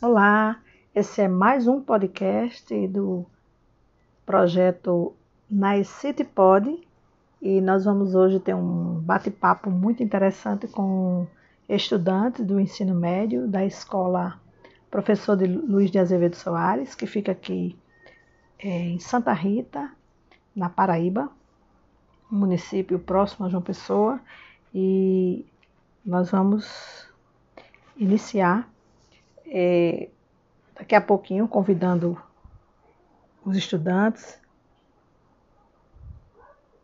Olá, esse é mais um podcast do projeto Nice City Pod e nós vamos hoje ter um bate-papo muito interessante com estudantes do ensino médio da escola Professor de Luiz de Azevedo Soares, que fica aqui é, em Santa Rita, na Paraíba, município próximo a João Pessoa, e nós vamos iniciar é, daqui a pouquinho convidando os estudantes